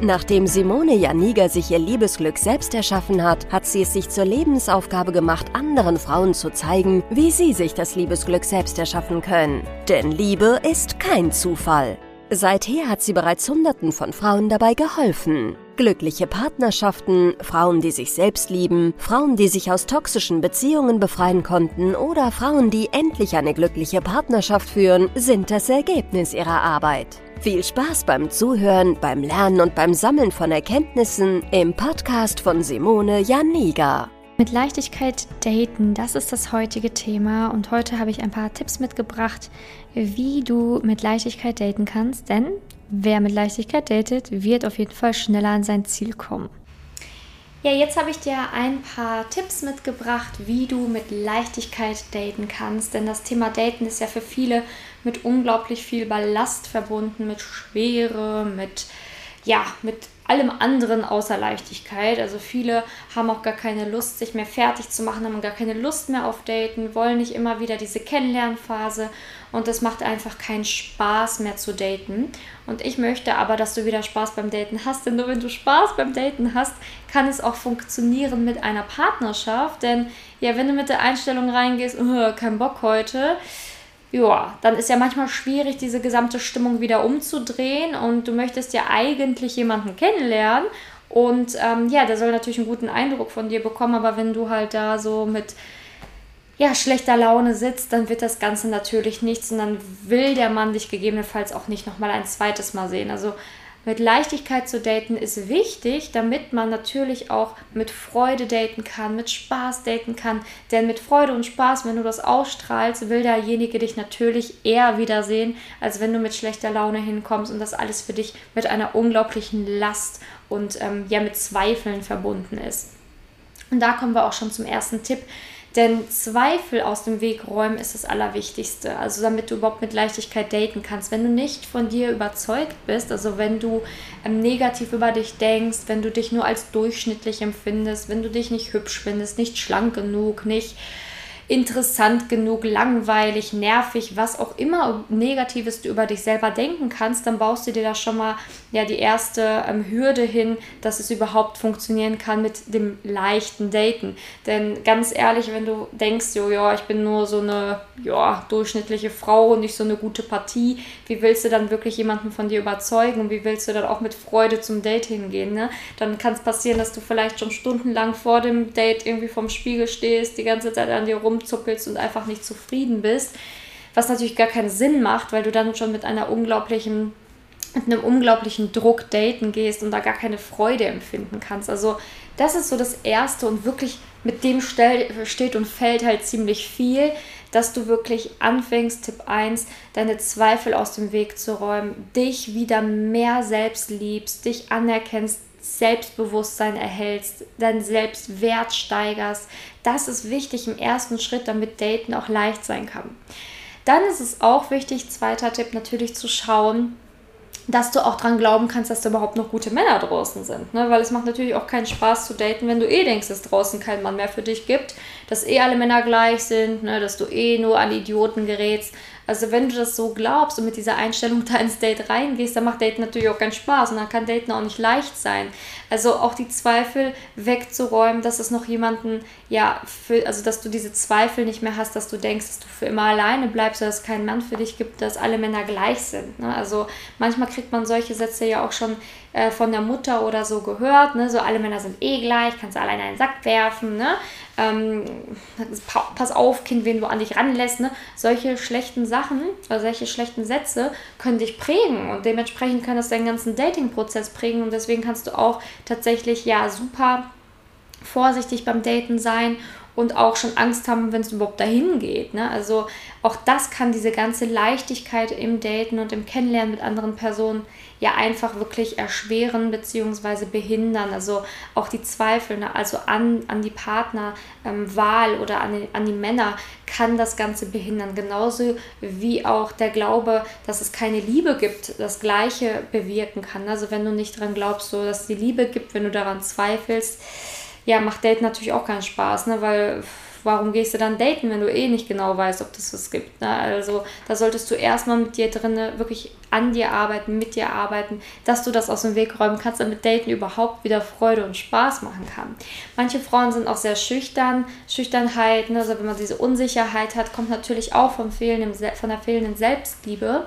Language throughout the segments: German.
Nachdem Simone Janiga sich ihr Liebesglück selbst erschaffen hat, hat sie es sich zur Lebensaufgabe gemacht, anderen Frauen zu zeigen, wie sie sich das Liebesglück selbst erschaffen können. Denn Liebe ist kein Zufall. Seither hat sie bereits Hunderten von Frauen dabei geholfen. Glückliche Partnerschaften, Frauen, die sich selbst lieben, Frauen, die sich aus toxischen Beziehungen befreien konnten oder Frauen, die endlich eine glückliche Partnerschaft führen, sind das Ergebnis ihrer Arbeit. Viel Spaß beim Zuhören, beim Lernen und beim Sammeln von Erkenntnissen im Podcast von Simone Janiga. Mit Leichtigkeit daten, das ist das heutige Thema und heute habe ich ein paar Tipps mitgebracht, wie du mit Leichtigkeit daten kannst, denn wer mit Leichtigkeit datet, wird auf jeden Fall schneller an sein Ziel kommen. Ja, jetzt habe ich dir ein paar Tipps mitgebracht, wie du mit Leichtigkeit daten kannst. Denn das Thema Daten ist ja für viele mit unglaublich viel Ballast verbunden, mit Schwere, mit ja, mit allem anderen außer Leichtigkeit. Also viele haben auch gar keine Lust, sich mehr fertig zu machen, haben gar keine Lust mehr auf Daten, wollen nicht immer wieder diese Kennenlernphase und das macht einfach keinen Spaß mehr zu daten. Und ich möchte aber, dass du wieder Spaß beim Daten hast, denn nur wenn du Spaß beim Daten hast, kann es auch funktionieren mit einer Partnerschaft. Denn ja, wenn du mit der Einstellung reingehst, oh, kein Bock heute, ja, dann ist ja manchmal schwierig, diese gesamte Stimmung wieder umzudrehen und du möchtest ja eigentlich jemanden kennenlernen und ähm, ja, der soll natürlich einen guten Eindruck von dir bekommen, aber wenn du halt da so mit ja, schlechter Laune sitzt, dann wird das Ganze natürlich nichts und dann will der Mann dich gegebenenfalls auch nicht nochmal ein zweites Mal sehen. Also mit Leichtigkeit zu daten ist wichtig, damit man natürlich auch mit Freude daten kann, mit Spaß daten kann. Denn mit Freude und Spaß, wenn du das ausstrahlst, will derjenige dich natürlich eher wiedersehen, als wenn du mit schlechter Laune hinkommst und das alles für dich mit einer unglaublichen Last und ähm, ja mit Zweifeln verbunden ist. Und da kommen wir auch schon zum ersten Tipp denn Zweifel aus dem Weg räumen ist das Allerwichtigste. Also damit du überhaupt mit Leichtigkeit daten kannst. Wenn du nicht von dir überzeugt bist, also wenn du ähm, negativ über dich denkst, wenn du dich nur als durchschnittlich empfindest, wenn du dich nicht hübsch findest, nicht schlank genug, nicht interessant genug, langweilig, nervig, was auch immer Negatives du über dich selber denken kannst, dann baust du dir da schon mal ja die erste ähm, Hürde hin, dass es überhaupt funktionieren kann mit dem leichten Daten. Denn ganz ehrlich, wenn du denkst, jo, ja, ich bin nur so eine ja, durchschnittliche Frau und nicht so eine gute Partie, wie willst du dann wirklich jemanden von dir überzeugen und wie willst du dann auch mit Freude zum Date hingehen? Ne? Dann kann es passieren, dass du vielleicht schon stundenlang vor dem Date irgendwie vom Spiegel stehst, die ganze Zeit an dir rumzuppelst und einfach nicht zufrieden bist. Was natürlich gar keinen Sinn macht, weil du dann schon mit einer unglaublichen mit einem unglaublichen Druck daten gehst und da gar keine Freude empfinden kannst. Also das ist so das Erste und wirklich mit dem steht und fällt halt ziemlich viel, dass du wirklich anfängst, Tipp 1, deine Zweifel aus dem Weg zu räumen, dich wieder mehr selbst liebst, dich anerkennst, Selbstbewusstsein erhältst, deinen Selbstwert steigerst. Das ist wichtig im ersten Schritt, damit Daten auch leicht sein kann. Dann ist es auch wichtig, zweiter Tipp natürlich zu schauen, dass du auch dran glauben kannst, dass da überhaupt noch gute Männer draußen sind. Ne? Weil es macht natürlich auch keinen Spaß zu daten, wenn du eh denkst, dass draußen kein Mann mehr für dich gibt, dass eh alle Männer gleich sind, ne? dass du eh nur an Idioten gerätst. Also wenn du das so glaubst und mit dieser Einstellung da ins Date reingehst, dann macht Daten natürlich auch keinen Spaß und dann kann Daten auch nicht leicht sein. Also auch die Zweifel wegzuräumen, dass es noch jemanden, ja, für, also dass du diese Zweifel nicht mehr hast, dass du denkst, dass du für immer alleine bleibst, dass es keinen Mann für dich gibt, dass alle Männer gleich sind. Ne? Also manchmal kriegt man solche Sätze ja auch schon äh, von der Mutter oder so gehört, ne? so alle Männer sind eh gleich, kannst du alle in einen Sack werfen, ne? Ähm, pass auf, Kind, wen du an dich ranlässt, ne? Solche schlechten Sachen oder solche schlechten Sätze können dich prägen und dementsprechend kann das deinen ganzen Dating-Prozess prägen und deswegen kannst du auch tatsächlich ja super vorsichtig beim Daten sein und auch schon Angst haben, wenn es überhaupt dahin geht. Ne? Also auch das kann diese ganze Leichtigkeit im Daten und im Kennenlernen mit anderen Personen ja einfach wirklich erschweren bzw. behindern. Also auch die Zweifel, ne? also an, an die Partnerwahl ähm, oder an die, an die Männer kann das Ganze behindern. Genauso wie auch der Glaube, dass es keine Liebe gibt, das Gleiche bewirken kann. Also wenn du nicht daran glaubst, so, dass es die Liebe gibt, wenn du daran zweifelst, ja, macht Date natürlich auch keinen Spaß, ne? weil warum gehst du dann daten, wenn du eh nicht genau weißt, ob das was gibt? Ne? Also da solltest du erstmal mit dir drin wirklich an dir arbeiten, mit dir arbeiten, dass du das aus dem Weg räumen kannst, damit Daten überhaupt wieder Freude und Spaß machen kann. Manche Frauen sind auch sehr schüchtern. Schüchternheit, ne? also wenn man diese Unsicherheit hat, kommt natürlich auch vom fehlenden, von der fehlenden Selbstliebe.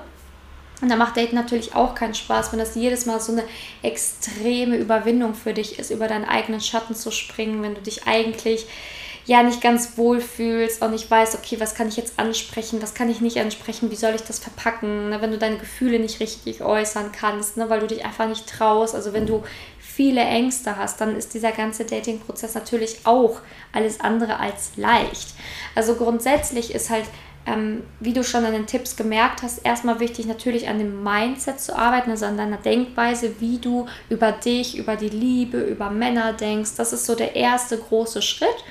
Und da macht Daten natürlich auch keinen Spaß, wenn das jedes Mal so eine extreme Überwindung für dich ist, über deinen eigenen Schatten zu springen, wenn du dich eigentlich ja nicht ganz wohl fühlst und nicht weißt, okay, was kann ich jetzt ansprechen, was kann ich nicht ansprechen, wie soll ich das verpacken, ne? wenn du deine Gefühle nicht richtig äußern kannst, ne? weil du dich einfach nicht traust, also wenn du viele Ängste hast, dann ist dieser ganze Dating-Prozess natürlich auch alles andere als leicht. Also grundsätzlich ist halt ähm, wie du schon an den Tipps gemerkt hast, erstmal wichtig natürlich an dem Mindset zu arbeiten, also an deiner Denkweise, wie du über dich, über die Liebe, über Männer denkst. Das ist so der erste große Schritt.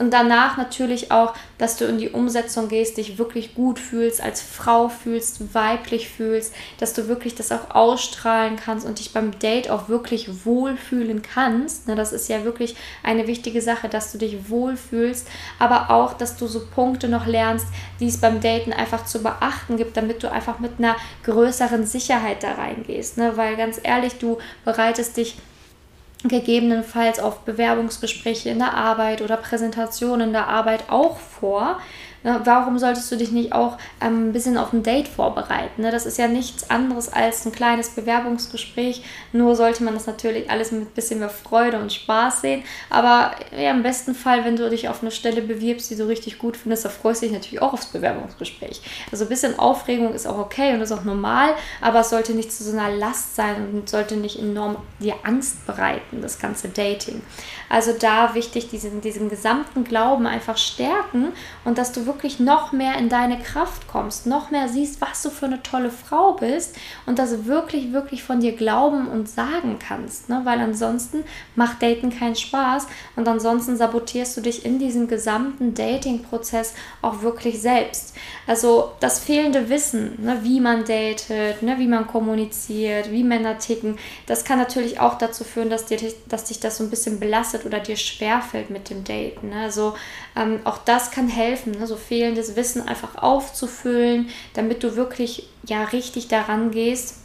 Und danach natürlich auch, dass du in die Umsetzung gehst, dich wirklich gut fühlst, als Frau fühlst, weiblich fühlst, dass du wirklich das auch ausstrahlen kannst und dich beim Date auch wirklich wohlfühlen kannst. Ne, das ist ja wirklich eine wichtige Sache, dass du dich wohlfühlst, aber auch, dass du so Punkte noch lernst, die es beim Daten einfach zu beachten gibt, damit du einfach mit einer größeren Sicherheit da reingehst. Ne? Weil ganz ehrlich, du bereitest dich gegebenenfalls auf Bewerbungsgespräche in der Arbeit oder Präsentationen in der Arbeit auch vor. Ne, warum solltest du dich nicht auch ähm, ein bisschen auf ein Date vorbereiten? Ne? Das ist ja nichts anderes als ein kleines Bewerbungsgespräch. Nur sollte man das natürlich alles mit ein bisschen mehr Freude und Spaß sehen. Aber ja, im besten Fall, wenn du dich auf eine Stelle bewirbst, die du richtig gut findest, da freust du dich natürlich auch aufs Bewerbungsgespräch. Also ein bisschen Aufregung ist auch okay und ist auch normal, aber es sollte nicht zu so einer Last sein und sollte nicht enorm dir Angst bereiten, das ganze Dating. Also da wichtig, diesen, diesen gesamten Glauben einfach stärken und dass du wirklich noch mehr in deine Kraft kommst, noch mehr siehst, was du für eine tolle Frau bist und das wirklich, wirklich von dir glauben und sagen kannst. Ne? Weil ansonsten macht Daten keinen Spaß und ansonsten sabotierst du dich in diesem gesamten Dating-Prozess auch wirklich selbst. Also das fehlende Wissen, ne, wie man datet, ne, wie man kommuniziert, wie Männer ticken, das kann natürlich auch dazu führen, dass, dir, dass dich das so ein bisschen belastet oder dir schwerfällt mit dem Daten. Ne? Also ähm, auch das kann helfen, ne? so fehlendes Wissen einfach aufzufüllen, damit du wirklich ja richtig daran gehst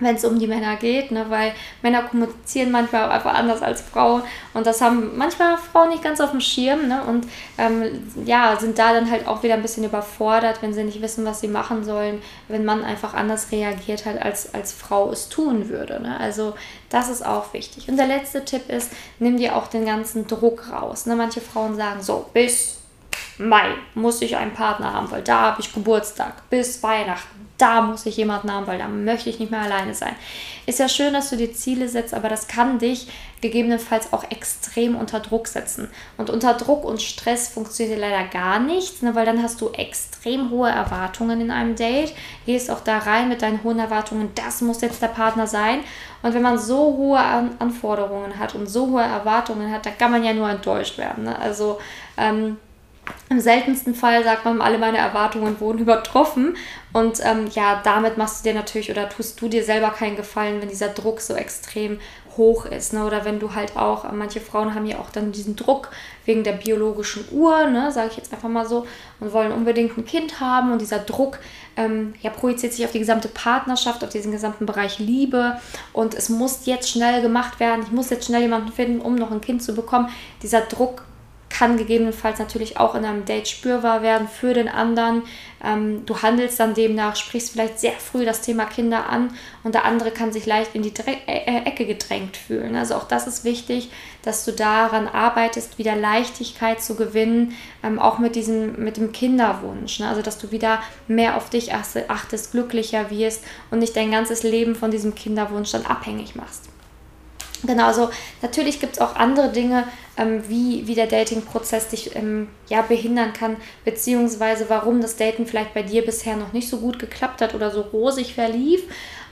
wenn es um die Männer geht, ne? weil Männer kommunizieren manchmal einfach anders als Frauen und das haben manchmal Frauen nicht ganz auf dem Schirm ne? und ähm, ja, sind da dann halt auch wieder ein bisschen überfordert, wenn sie nicht wissen, was sie machen sollen, wenn man einfach anders reagiert halt, als, als Frau es tun würde. Ne? Also das ist auch wichtig. Und der letzte Tipp ist, nimm dir auch den ganzen Druck raus. Ne? Manche Frauen sagen so, bis Mai muss ich einen Partner haben, weil da habe ich Geburtstag. Bis Weihnachten, da muss ich jemanden haben, weil da möchte ich nicht mehr alleine sein. Ist ja schön, dass du dir Ziele setzt, aber das kann dich gegebenenfalls auch extrem unter Druck setzen. Und unter Druck und Stress funktioniert leider gar nichts, ne, weil dann hast du extrem hohe Erwartungen in einem Date, gehst auch da rein mit deinen hohen Erwartungen, das muss jetzt der Partner sein. Und wenn man so hohe An Anforderungen hat und so hohe Erwartungen hat, da kann man ja nur enttäuscht werden. Ne? Also ähm, im seltensten Fall sagt man, alle meine Erwartungen wurden übertroffen. Und ähm, ja, damit machst du dir natürlich oder tust du dir selber keinen Gefallen, wenn dieser Druck so extrem hoch ist. Ne? Oder wenn du halt auch, manche Frauen haben ja auch dann diesen Druck wegen der biologischen Uhr, ne? sage ich jetzt einfach mal so, und wollen unbedingt ein Kind haben. Und dieser Druck ähm, ja, projiziert sich auf die gesamte Partnerschaft, auf diesen gesamten Bereich Liebe. Und es muss jetzt schnell gemacht werden. Ich muss jetzt schnell jemanden finden, um noch ein Kind zu bekommen. Dieser Druck kann gegebenenfalls natürlich auch in einem Date spürbar werden für den anderen. Ähm, du handelst dann demnach, sprichst vielleicht sehr früh das Thema Kinder an und der andere kann sich leicht in die Dre äh, äh, Ecke gedrängt fühlen. Also auch das ist wichtig, dass du daran arbeitest, wieder Leichtigkeit zu gewinnen, ähm, auch mit diesem, mit dem Kinderwunsch. Ne? Also dass du wieder mehr auf dich achtest, glücklicher wirst und nicht dein ganzes Leben von diesem Kinderwunsch dann abhängig machst. Genau, also natürlich gibt es auch andere Dinge, ähm, wie, wie der Dating-Prozess dich ähm, ja, behindern kann, beziehungsweise warum das Daten vielleicht bei dir bisher noch nicht so gut geklappt hat oder so rosig verlief.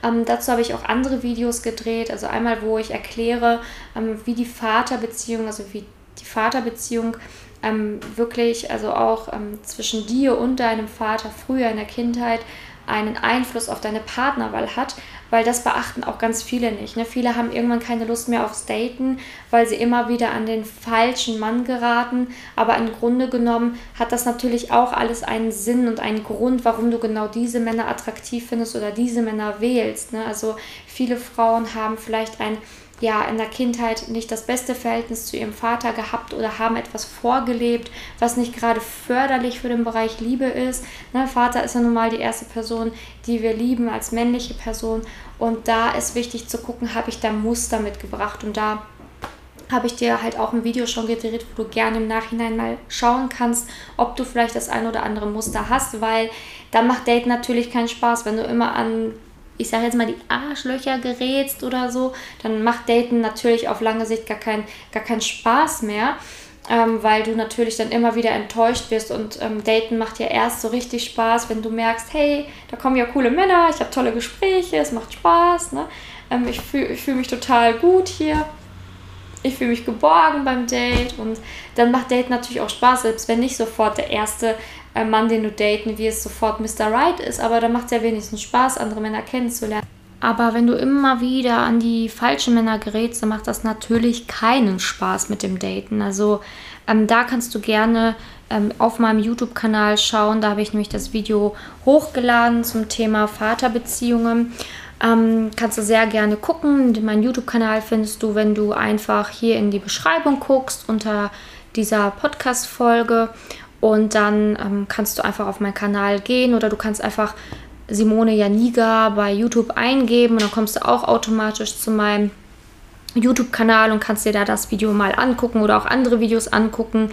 Ähm, dazu habe ich auch andere Videos gedreht. Also einmal, wo ich erkläre, ähm, wie die Vaterbeziehung, also wie die Vaterbeziehung ähm, wirklich, also auch ähm, zwischen dir und deinem Vater früher in der Kindheit einen Einfluss auf deine Partnerwahl hat, weil das beachten auch ganz viele nicht. Ne? Viele haben irgendwann keine Lust mehr aufs Daten, weil sie immer wieder an den falschen Mann geraten. Aber im Grunde genommen hat das natürlich auch alles einen Sinn und einen Grund, warum du genau diese Männer attraktiv findest oder diese Männer wählst. Ne? Also viele Frauen haben vielleicht ein ja in der Kindheit nicht das beste Verhältnis zu ihrem Vater gehabt oder haben etwas vorgelebt, was nicht gerade förderlich für den Bereich Liebe ist. Ne, Vater ist ja nun mal die erste Person, die wir lieben als männliche Person. Und da ist wichtig zu gucken, habe ich da Muster mitgebracht. Und da habe ich dir halt auch ein Video schon gedreht, wo du gerne im Nachhinein mal schauen kannst, ob du vielleicht das ein oder andere Muster hast, weil dann macht Date natürlich keinen Spaß, wenn du immer an ich sage jetzt mal, die Arschlöcher gerätst oder so, dann macht Daten natürlich auf lange Sicht gar, kein, gar keinen Spaß mehr. Ähm, weil du natürlich dann immer wieder enttäuscht wirst und ähm, Daten macht ja erst so richtig Spaß, wenn du merkst, hey, da kommen ja coole Männer, ich habe tolle Gespräche, es macht Spaß, ne? Ähm, ich fühle fühl mich total gut hier, ich fühle mich geborgen beim Date und dann macht Date natürlich auch Spaß, selbst wenn nicht sofort der erste ein Mann, den du daten wirst, sofort Mr. Right ist, aber da macht es ja wenigstens Spaß, andere Männer kennenzulernen. Aber wenn du immer wieder an die falschen Männer gerätst, dann macht das natürlich keinen Spaß mit dem Daten. Also ähm, da kannst du gerne ähm, auf meinem YouTube-Kanal schauen. Da habe ich nämlich das Video hochgeladen zum Thema Vaterbeziehungen. Ähm, kannst du sehr gerne gucken. Meinen YouTube-Kanal findest du, wenn du einfach hier in die Beschreibung guckst unter dieser Podcast-Folge. Und dann ähm, kannst du einfach auf meinen Kanal gehen oder du kannst einfach Simone Janiga bei YouTube eingeben und dann kommst du auch automatisch zu meinem YouTube-Kanal und kannst dir da das Video mal angucken oder auch andere Videos angucken.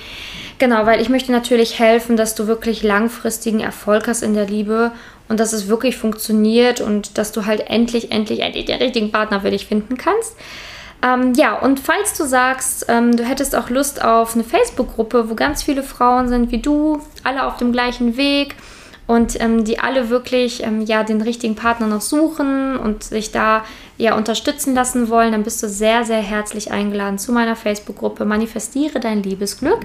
Genau, weil ich möchte natürlich helfen, dass du wirklich langfristigen Erfolg hast in der Liebe und dass es wirklich funktioniert und dass du halt endlich, endlich, endlich den richtigen Partner für dich finden kannst. Ähm, ja, und falls du sagst, ähm, du hättest auch Lust auf eine Facebook-Gruppe, wo ganz viele Frauen sind wie du, alle auf dem gleichen Weg und ähm, die alle wirklich ähm, ja den richtigen Partner noch suchen und sich da ja unterstützen lassen wollen, dann bist du sehr, sehr herzlich eingeladen zu meiner Facebook-Gruppe Manifestiere dein Liebesglück.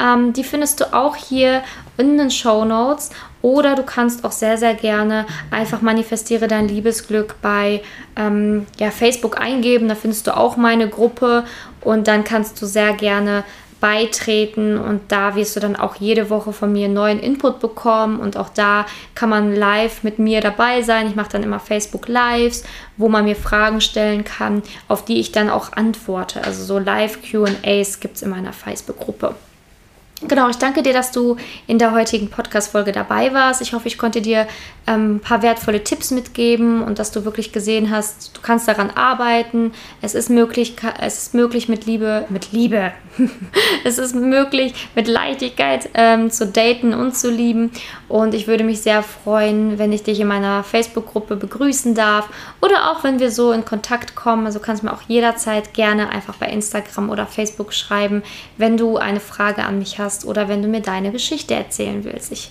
Ähm, die findest du auch hier in den Show Notes oder du kannst auch sehr, sehr gerne einfach Manifestiere dein Liebesglück bei ähm, ja, Facebook eingeben. Da findest du auch meine Gruppe und dann kannst du sehr gerne beitreten und da wirst du dann auch jede Woche von mir neuen Input bekommen und auch da kann man live mit mir dabei sein. Ich mache dann immer Facebook Lives, wo man mir Fragen stellen kann, auf die ich dann auch antworte. Also so Live QAs gibt es in meiner Facebook-Gruppe. Genau, ich danke dir, dass du in der heutigen Podcast-Folge dabei warst. Ich hoffe, ich konnte dir ähm, ein paar wertvolle Tipps mitgeben und dass du wirklich gesehen hast, du kannst daran arbeiten. Es ist möglich, es ist möglich mit Liebe, mit Liebe. es ist möglich mit Leichtigkeit ähm, zu daten und zu lieben. Und ich würde mich sehr freuen, wenn ich dich in meiner Facebook-Gruppe begrüßen darf oder auch wenn wir so in Kontakt kommen. Also kannst du mir auch jederzeit gerne einfach bei Instagram oder Facebook schreiben, wenn du eine Frage an mich hast hast oder wenn du mir deine Geschichte erzählen willst. Ich